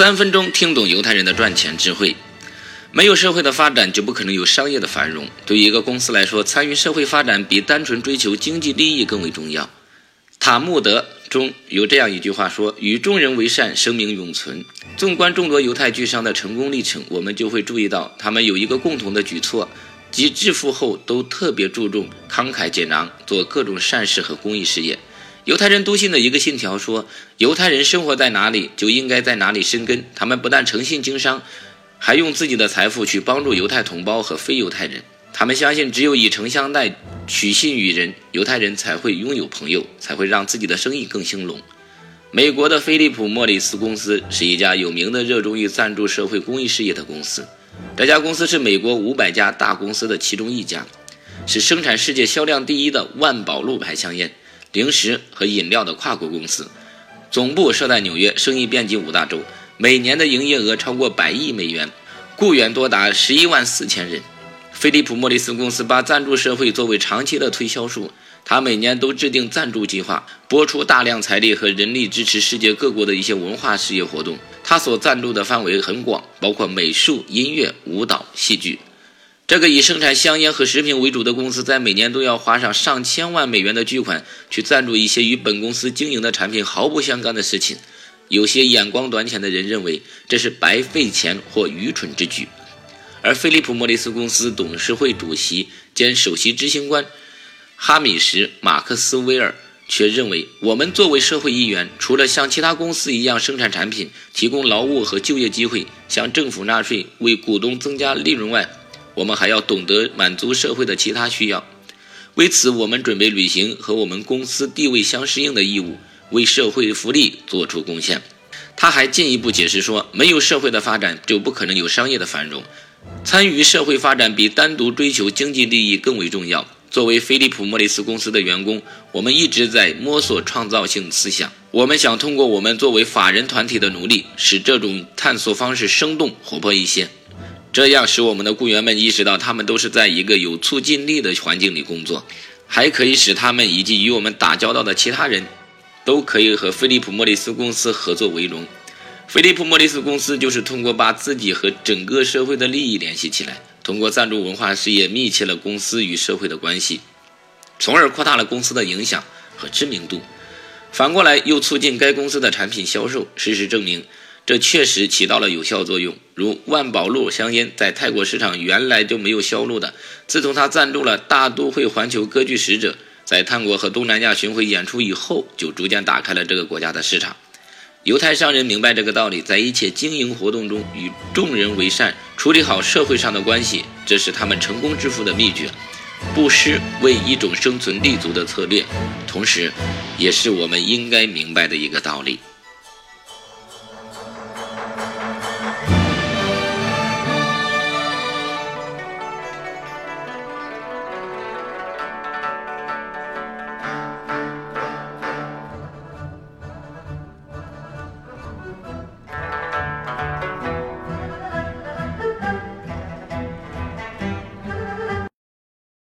三分钟听懂犹太人的赚钱智慧。没有社会的发展，就不可能有商业的繁荣。对于一个公司来说，参与社会发展比单纯追求经济利益更为重要。塔木德中有这样一句话说：“与众人为善，生命永存。”纵观众多犹太巨商的成功历程，我们就会注意到，他们有一个共同的举措，即致富后都特别注重慷慨解囊，做各种善事和公益事业。犹太人笃信的一个信条说：“犹太人生活在哪里，就应该在哪里生根。”他们不但诚信经商。还用自己的财富去帮助犹太同胞和非犹太人。他们相信，只有以诚相待、取信于人，犹太人才会拥有朋友，才会让自己的生意更兴隆。美国的飞利浦·莫里斯公司是一家有名的热衷于赞助社会公益事业的公司。这家公司是美国五百家大公司的其中一家，是生产世界销量第一的万宝路牌香烟、零食和饮料的跨国公司，总部设在纽约，生意遍及五大洲。每年的营业额超过百亿美元，雇员多达十一万四千人。菲利普·莫里斯公司把赞助社会作为长期的推销术，他每年都制定赞助计划，拨出大量财力和人力支持世界各国的一些文化事业活动。他所赞助的范围很广，包括美术、音乐、舞蹈、戏剧。这个以生产香烟和食品为主的公司在每年都要花上上千万美元的巨款去赞助一些与本公司经营的产品毫不相干的事情。有些眼光短浅的人认为这是白费钱或愚蠢之举，而菲利普·莫里斯公司董事会主席兼首席执行官哈米什·马克斯威尔却认为，我们作为社会一员，除了像其他公司一样生产产品、提供劳务和就业机会、向政府纳税、为股东增加利润外，我们还要懂得满足社会的其他需要。为此，我们准备履行和我们公司地位相适应的义务。为社会福利做出贡献。他还进一步解释说，没有社会的发展，就不可能有商业的繁荣。参与社会发展比单独追求经济利益更为重要。作为菲利普·莫里斯公司的员工，我们一直在摸索创造性思想。我们想通过我们作为法人团体的努力，使这种探索方式生动活泼一些。这样使我们的雇员们意识到，他们都是在一个有促进力的环境里工作，还可以使他们以及与我们打交道的其他人。都可以和菲利普·莫里斯公司合作为荣。菲利普·莫里斯公司就是通过把自己和整个社会的利益联系起来，通过赞助文化事业，密切了公司与社会的关系，从而扩大了公司的影响和知名度。反过来又促进该公司的产品销售。事实证明，这确实起到了有效作用。如万宝路香烟在泰国市场原来就没有销路的，自从他赞助了大都会环球歌剧使者。在泰国和东南亚巡回演出以后，就逐渐打开了这个国家的市场。犹太商人明白这个道理，在一切经营活动中与众人为善，处理好社会上的关系，这是他们成功致富的秘诀。布施为一种生存立足的策略，同时，也是我们应该明白的一个道理。